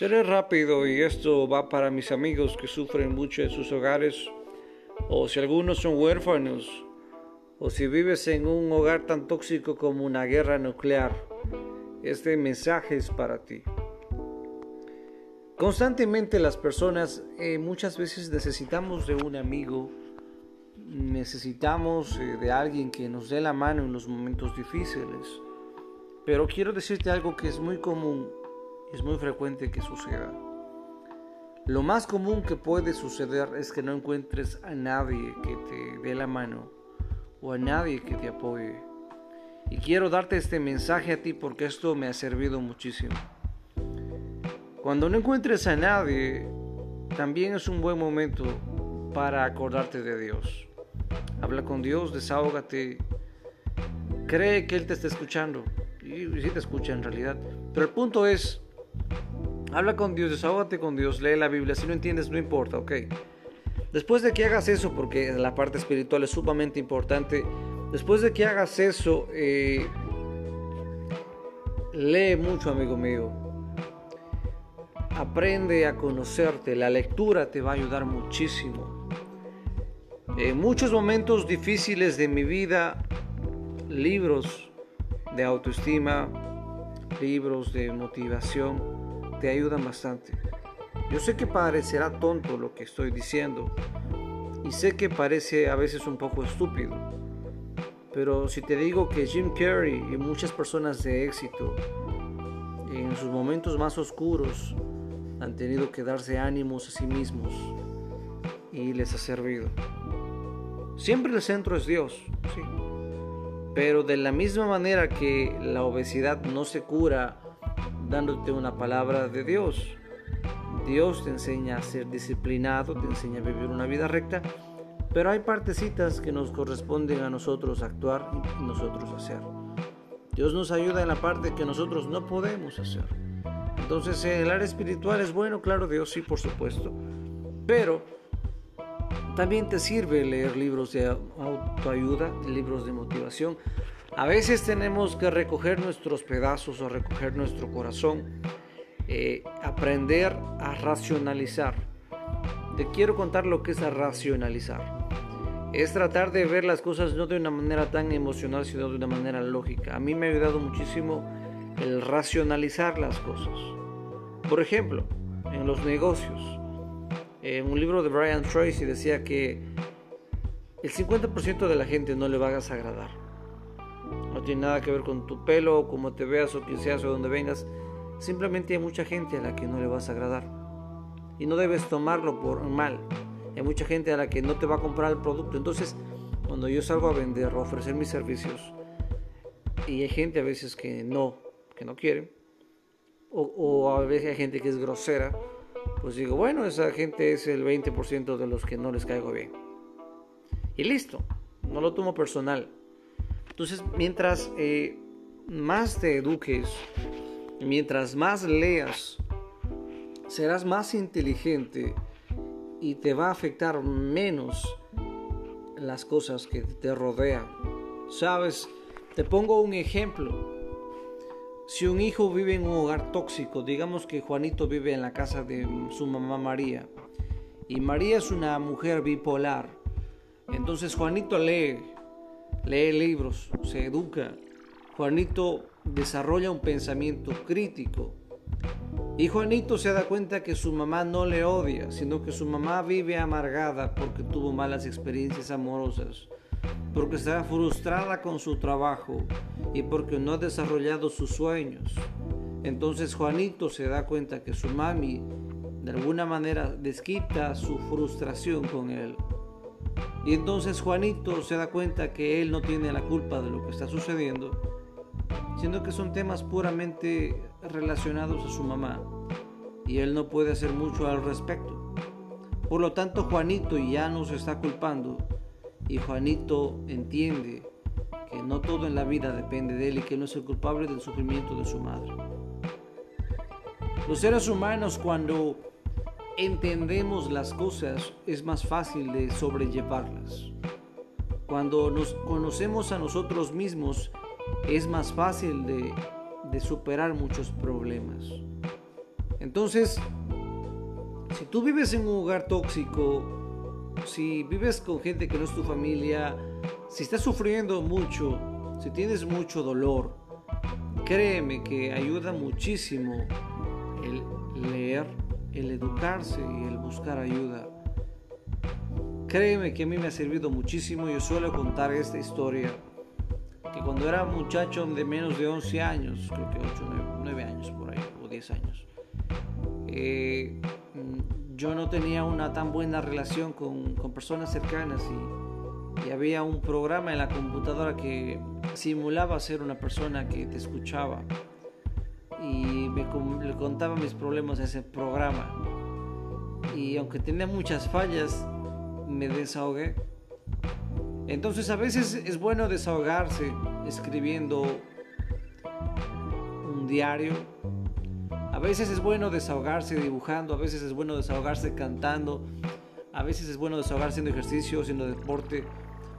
Seré rápido y esto va para mis amigos que sufren mucho en sus hogares o si algunos son huérfanos o si vives en un hogar tan tóxico como una guerra nuclear. Este mensaje es para ti. Constantemente las personas eh, muchas veces necesitamos de un amigo, necesitamos eh, de alguien que nos dé la mano en los momentos difíciles. Pero quiero decirte algo que es muy común, es muy frecuente que suceda. Lo más común que puede suceder es que no encuentres a nadie que te dé la mano o a nadie que te apoye. Y quiero darte este mensaje a ti porque esto me ha servido muchísimo. Cuando no encuentres a nadie, también es un buen momento para acordarte de Dios. Habla con Dios, desahógate. Cree que Él te está escuchando. Y sí te escucha en realidad. Pero el punto es, habla con Dios, desahógate con Dios, lee la Biblia. Si no entiendes, no importa, ok. Después de que hagas eso, porque la parte espiritual es sumamente importante, después de que hagas eso, eh, lee mucho, amigo mío aprende a conocerte. La lectura te va a ayudar muchísimo. En muchos momentos difíciles de mi vida, libros de autoestima, libros de motivación, te ayudan bastante. Yo sé que parecerá tonto lo que estoy diciendo y sé que parece a veces un poco estúpido, pero si te digo que Jim Carrey y muchas personas de éxito en sus momentos más oscuros han tenido que darse ánimos a sí mismos y les ha servido. Siempre el centro es Dios, sí. Pero de la misma manera que la obesidad no se cura dándote una palabra de Dios, Dios te enseña a ser disciplinado, te enseña a vivir una vida recta, pero hay partecitas que nos corresponden a nosotros actuar y nosotros hacer. Dios nos ayuda en la parte que nosotros no podemos hacer. Entonces, en el área espiritual es bueno, claro, Dios sí, por supuesto. Pero también te sirve leer libros de autoayuda, libros de motivación. A veces tenemos que recoger nuestros pedazos o recoger nuestro corazón, eh, aprender a racionalizar. Te quiero contar lo que es racionalizar. Es tratar de ver las cosas no de una manera tan emocional, sino de una manera lógica. A mí me ha ayudado muchísimo el racionalizar las cosas. Por ejemplo, en los negocios, en un libro de Brian Tracy decía que el 50% de la gente no le va a agradar. No tiene nada que ver con tu pelo, cómo te veas o quién seas o dónde vengas. Simplemente hay mucha gente a la que no le vas a agradar. Y no debes tomarlo por mal. Hay mucha gente a la que no te va a comprar el producto. Entonces, cuando yo salgo a vender o ofrecer mis servicios, y hay gente a veces que no, que no quiere, o, a veces hay gente que es grosera, pues digo, bueno, esa gente es el 20% de los que no les caigo bien. Y listo, no lo tomo personal. Entonces, mientras eh, más te eduques, mientras más leas, serás más inteligente y te va a afectar menos las cosas que te rodean. Sabes, te pongo un ejemplo. Si un hijo vive en un hogar tóxico, digamos que Juanito vive en la casa de su mamá María, y María es una mujer bipolar, entonces Juanito lee, lee libros, se educa, Juanito desarrolla un pensamiento crítico, y Juanito se da cuenta que su mamá no le odia, sino que su mamá vive amargada porque tuvo malas experiencias amorosas porque está frustrada con su trabajo y porque no ha desarrollado sus sueños. Entonces Juanito se da cuenta que su mami de alguna manera desquita su frustración con él. Y entonces Juanito se da cuenta que él no tiene la culpa de lo que está sucediendo, sino que son temas puramente relacionados a su mamá y él no puede hacer mucho al respecto. Por lo tanto, Juanito ya no se está culpando y Juanito entiende que no todo en la vida depende de él y que no es el culpable del sufrimiento de su madre. Los seres humanos cuando entendemos las cosas es más fácil de sobrellevarlas. Cuando nos conocemos a nosotros mismos es más fácil de, de superar muchos problemas. Entonces, si tú vives en un hogar tóxico, si vives con gente que no es tu familia, si estás sufriendo mucho, si tienes mucho dolor, créeme que ayuda muchísimo el leer, el educarse y el buscar ayuda. Créeme que a mí me ha servido muchísimo. Yo suelo contar esta historia. Que cuando era muchacho de menos de 11 años, creo que 8, 9, años por ahí, o 10 años, eh, yo no tenía una tan buena relación con, personas cercanas y, había un programa en la computadora que simulaba ser una persona que te escuchaba y me, le contaba mis problemas a ese programa. Y aunque tenía muchas fallas, me desahogué. Entonces a veces es bueno desahogarse escribiendo un diario. A veces es bueno desahogarse dibujando, a veces es bueno desahogarse cantando, a veces es bueno desahogarse haciendo ejercicio, haciendo deporte.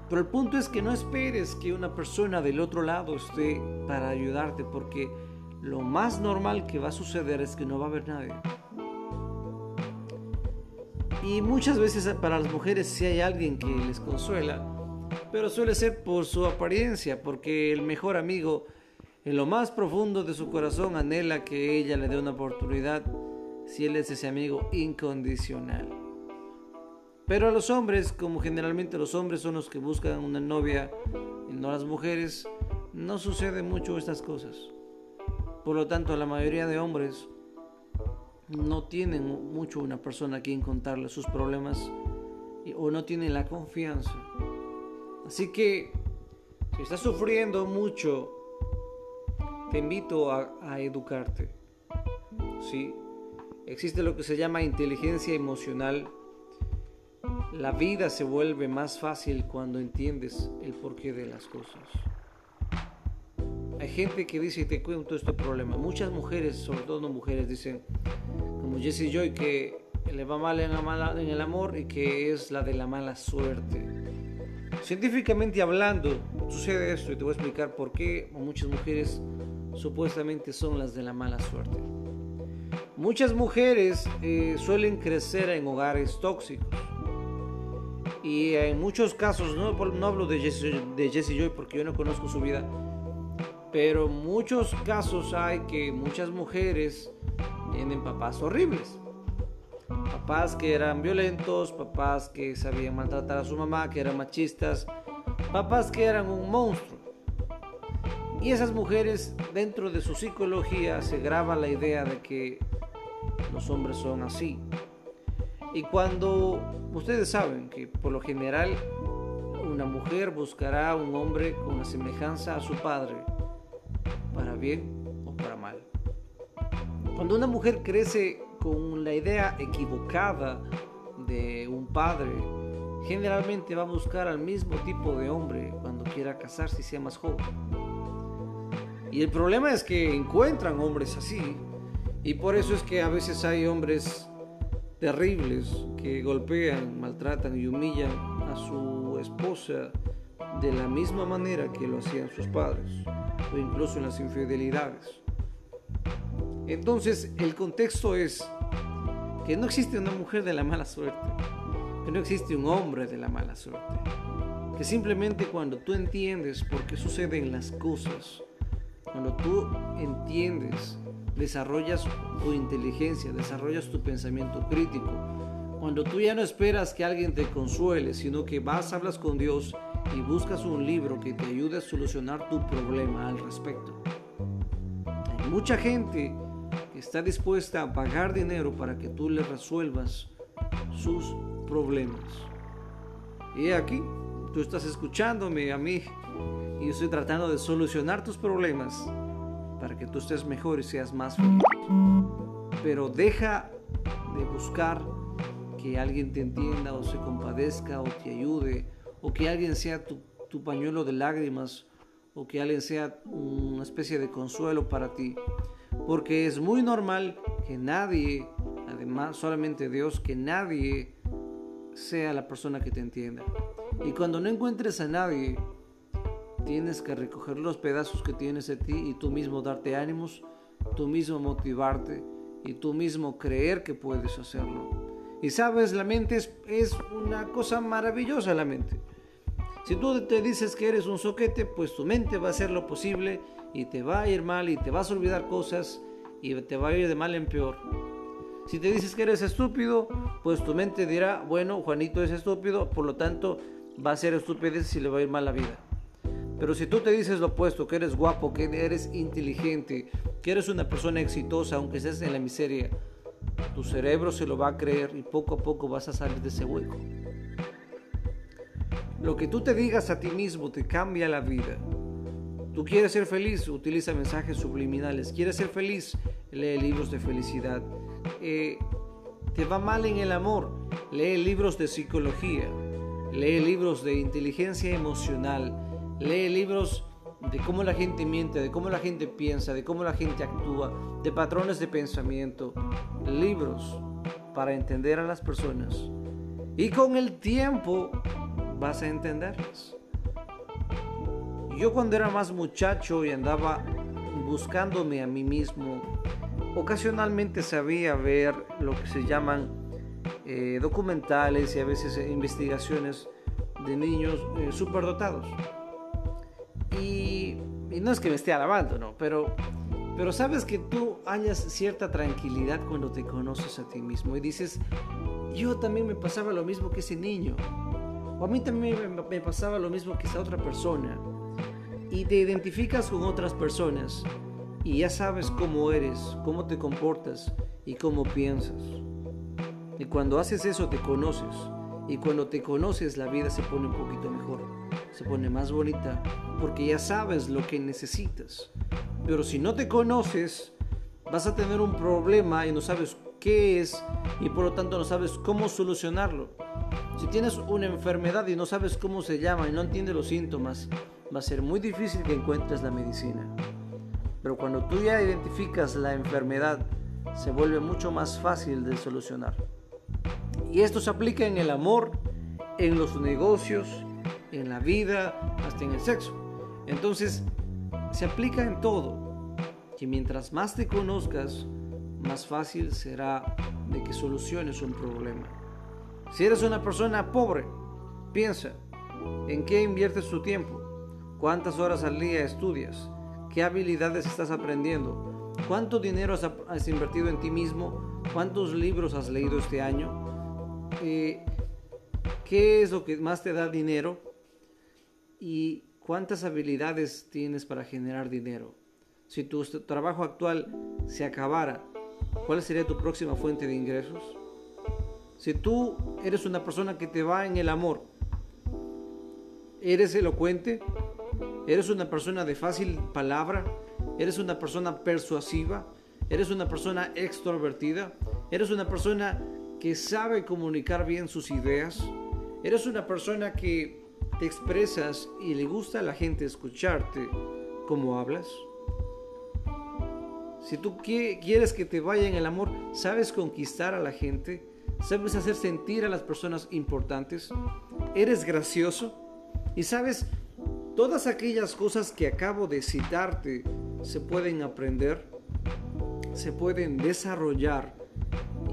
Pero el punto es que no esperes que una persona del otro lado esté para ayudarte, porque lo más normal que va a suceder es que no va a haber nadie. Y muchas veces para las mujeres sí hay alguien que les consuela, pero suele ser por su apariencia, porque el mejor amigo en lo más profundo de su corazón anhela que ella le dé una oportunidad si él es ese amigo incondicional. Pero a los hombres, como generalmente los hombres son los que buscan una novia y no las mujeres, no sucede mucho estas cosas. Por lo tanto, la mayoría de hombres no tienen mucho una persona a quien contarle sus problemas o no tienen la confianza. Así que si estás sufriendo mucho, te invito a, educarte. ¿sí? Existe lo que se llama inteligencia emocional. La vida se vuelve más fácil cuando entiendes el porqué de las cosas. Hay gente que dice, te cuento este problema. Muchas mujeres, sobre todo mujeres, dicen, como Jessie Joy, que le va mal en, la en el amor y que es la de la mala suerte. Científicamente hablando, sucede esto y te voy a explicar por qué muchas mujeres supuestamente son las de la mala suerte. Muchas mujeres eh, suelen crecer en hogares tóxicos. Y en muchos casos, no, no hablo de Jessie, de Jessie Joy porque yo no conozco su vida, pero muchos casos hay que muchas mujeres tienen papás horribles. Papás que eran violentos, papás que sabían maltratar a su mamá, que eran machistas, papás que eran un monstruo. Y esas mujeres dentro de su psicología se graba la idea de que los hombres son así. Y cuando ustedes saben que por lo general una mujer buscará un hombre con una semejanza a su padre, para bien o para mal. Cuando una mujer crece con la idea equivocada de un padre, generalmente va a buscar al mismo tipo de hombre cuando quiera casarse y sea más joven. Y el problema es que encuentran hombres así. Y por eso es que a veces hay hombres terribles que golpean, maltratan y humillan a su esposa de la misma manera que lo hacían sus padres o incluso en las infidelidades. Entonces el contexto es que no existe una mujer de la mala suerte, que no existe un hombre de la mala suerte, que simplemente cuando tú entiendes por qué suceden las cosas, cuando tú entiendes, desarrollas tu inteligencia, desarrollas tu pensamiento crítico, cuando tú ya no esperas que alguien te consuele, sino que vas, hablas con Dios y buscas un libro que te ayude a solucionar tu problema al respecto. Hay mucha gente que está dispuesta a pagar dinero para que tú le resuelvas sus problemas. Y aquí, tú estás escuchándome a mí y yo estoy tratando de solucionar tus problemas para que tú estés mejor y seas más feliz. Pero deja de buscar que alguien te entienda o se compadezca o te ayude o que alguien sea tu, pañuelo de lágrimas o que alguien sea una especie de consuelo para ti. Porque es muy normal que nadie, además solamente Dios, que nadie sea la persona que te entienda. Y cuando no encuentres a nadie, tienes que recoger los pedazos que tienes de ti y tú mismo darte ánimos, tú mismo motivarte y tú mismo creer que puedes hacerlo. Y sabes, la mente es, es una cosa maravillosa, la mente. Si tú te dices que eres un soquete, pues tu mente va a hacer lo posible y te va a ir mal y te vas a olvidar cosas y te va a ir de mal en peor. Si te dices que eres estúpido, pues tu mente dirá, bueno, Juanito es estúpido, por lo tanto va a ser estupidez y le va a ir mal la vida. Pero si tú te dices lo opuesto, que eres guapo, que eres inteligente, que eres una persona exitosa, aunque estés en la miseria, tu cerebro se lo va a creer y poco a poco vas a salir de ese hueco. Lo que tú te digas a ti mismo te cambia la vida. Tú quieres ser feliz, utiliza mensajes subliminales. Quieres ser feliz, lee libros de felicidad. Eh, te va mal en el amor, lee libros de psicología. Lee libros de inteligencia emocional. Lee libros de cómo la gente miente, de cómo la gente piensa, de cómo la gente actúa, de patrones de pensamiento. Libros para entender a las personas. Y con el tiempo vas a entenderlas. Yo cuando era más muchacho y andaba buscándome a mí mismo, ocasionalmente sabía ver lo que se llaman eh, documentales y a veces investigaciones de niños eh, superdotados. Y, y, no es que me esté alabando, ¿no? Pero, pero sabes que tú hallas cierta tranquilidad cuando te conoces a ti mismo y dices, yo también me pasaba lo mismo que ese niño. A mí también me pasaba lo mismo que esa otra persona y te identificas con otras personas y ya sabes cómo eres, cómo te comportas y cómo piensas. Y cuando haces eso te conoces. Y cuando te conoces la vida se pone un poquito mejor, se pone más bonita, porque ya sabes lo que necesitas. Pero si no te conoces, vas a tener un problema y no sabes qué es y por lo tanto no sabes cómo solucionarlo. Si tienes una enfermedad y no sabes cómo se llama y no entiendes los síntomas, va a ser muy difícil que encuentres la medicina. Pero cuando tú ya identificas la enfermedad, se vuelve mucho más fácil de solucionar. Y esto se aplica en el amor, en los negocios, en la vida, hasta en el sexo. Entonces, se aplica en todo. Que mientras más te conozcas, más fácil será de que soluciones un problema. Si eres una persona pobre, piensa, ¿en qué inviertes tu tiempo? ¿Cuántas horas al día estudias? ¿Qué habilidades estás aprendiendo? ¿Cuánto dinero has, invertido en ti mismo? ¿Cuántos libros has leído este año? Eh, ¿Qué es lo que más te da dinero? ¿Y cuántas habilidades tienes para generar dinero? Si tu trabajo actual se acabara, ¿cuál sería tu próxima fuente de ingresos? Si tú eres una persona que te va en el amor, ¿eres elocuente? ¿Eres una persona de fácil palabra? ¿Eres una persona persuasiva? ¿Eres una persona extrovertida? ¿Eres una persona que sabe comunicar bien sus ideas? ¿Eres una persona que te expresas y le gusta a la gente escucharte como hablas? Si tú quieres que te vaya en el amor, ¿sabes conquistar a la gente? ¿Sabes hacer sentir a las personas importantes? ¿Eres gracioso? ¿Y sabes Todas aquellas cosas que acabo de citarte se pueden aprender, se pueden desarrollar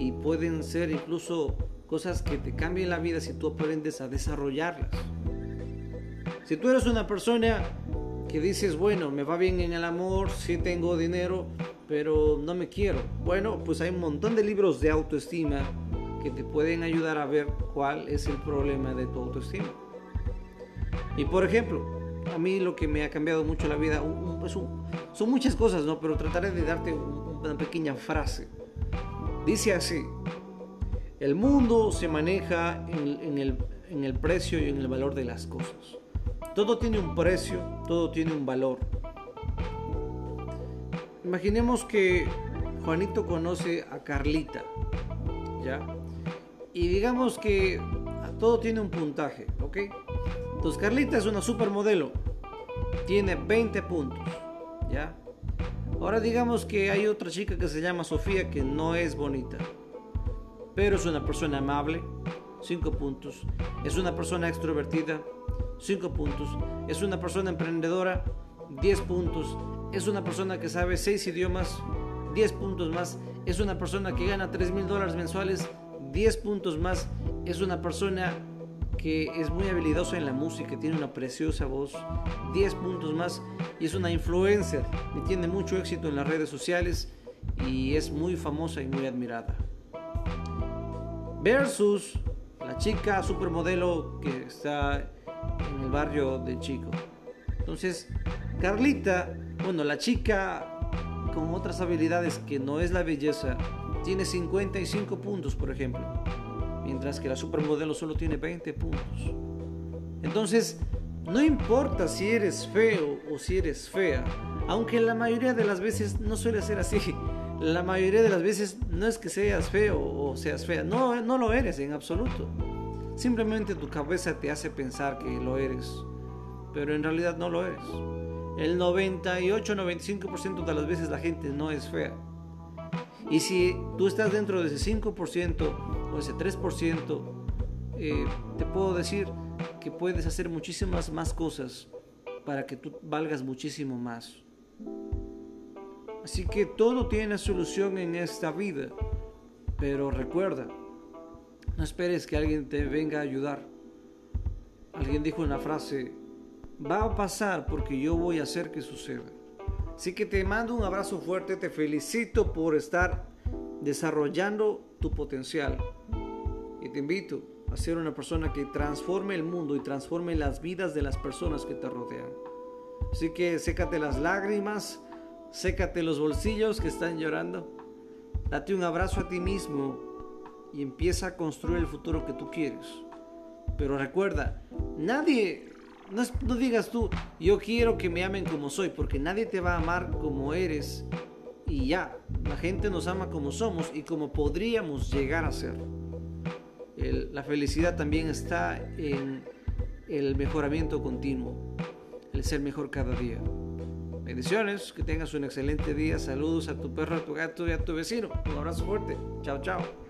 y pueden ser incluso cosas que te cambien la vida si tú aprendes a desarrollarlas. Si tú eres una persona que dices, bueno, me va bien en el amor, sí tengo dinero, pero no me quiero. Bueno, pues hay un montón de libros de autoestima que te pueden ayudar a ver cuál es el problema de tu autoestima. Y por ejemplo, a mí lo que me ha cambiado mucho la vida pues son muchas cosas, ¿no? Pero trataré de darte una pequeña frase. Dice así, el mundo se maneja en, el, en el precio y en el valor de las cosas. Todo tiene un precio, todo tiene un valor. Imaginemos que Juanito conoce a Carlita, ¿ya? Y digamos que todo tiene un puntaje, ¿ok? Entonces Carlita es una supermodelo. Tiene 20 puntos. ¿Ya? Ahora digamos que hay otra chica que se llama Sofía que no es bonita. Pero es una persona amable. 5 puntos. Es una persona extrovertida. 5 puntos. Es una persona emprendedora. 10 puntos. Es una persona que sabe 6 idiomas. 10 puntos más. es una persona que gana 3 mil dólares mensuales, 10 puntos más, es una persona que es muy habilidosa en la música, tiene una preciosa voz, 10 puntos más, y es una influencer, y tiene mucho éxito en las redes sociales y es muy famosa y muy admirada. Versus la chica supermodelo que está en el barrio de Chico. Entonces, Carlita, bueno, la chica con otras habilidades que no es la belleza, tiene 55 puntos, por ejemplo, mientras que la supermodelo solo tiene 20 puntos. Entonces, no importa si eres feo o si eres fea, aunque la mayoría de las veces no suele ser así. La mayoría de las veces no es que seas feo o seas fea, no, no lo eres en absoluto. Simplemente tu cabeza te hace pensar que lo eres, pero en realidad no lo eres. El 98-95% de las veces la gente no es fea. Y si tú estás dentro de ese 5% o ese 3%, eh, te puedo decir que puedes hacer muchísimas más cosas para que tú valgas muchísimo más. Así que todo tiene solución en esta vida, pero recuerda, no esperes que alguien te venga a ayudar. Alguien dijo una frase, va a pasar porque yo voy a hacer que suceda. Así que te mando un abrazo fuerte, te felicito por estar desarrollando tu potencial. Y te invito a ser una persona que transforme el mundo y transforme las vidas de las personas que te rodean. Así que sécate las lágrimas, sécate los bolsillos que están llorando, date un abrazo a ti mismo y empieza a construir el futuro que tú quieres. Pero recuerda, nadie, no, digas tú, yo quiero que me amen como soy, porque nadie te va a amar como eres y ya, la gente nos ama como somos y como podríamos llegar a ser. la felicidad también está en el mejoramiento continuo, el ser mejor cada día. Bendiciones, que tengas un excelente día. Saludos a tu perro, a tu gato y a tu vecino. Un abrazo fuerte. Chao, chao.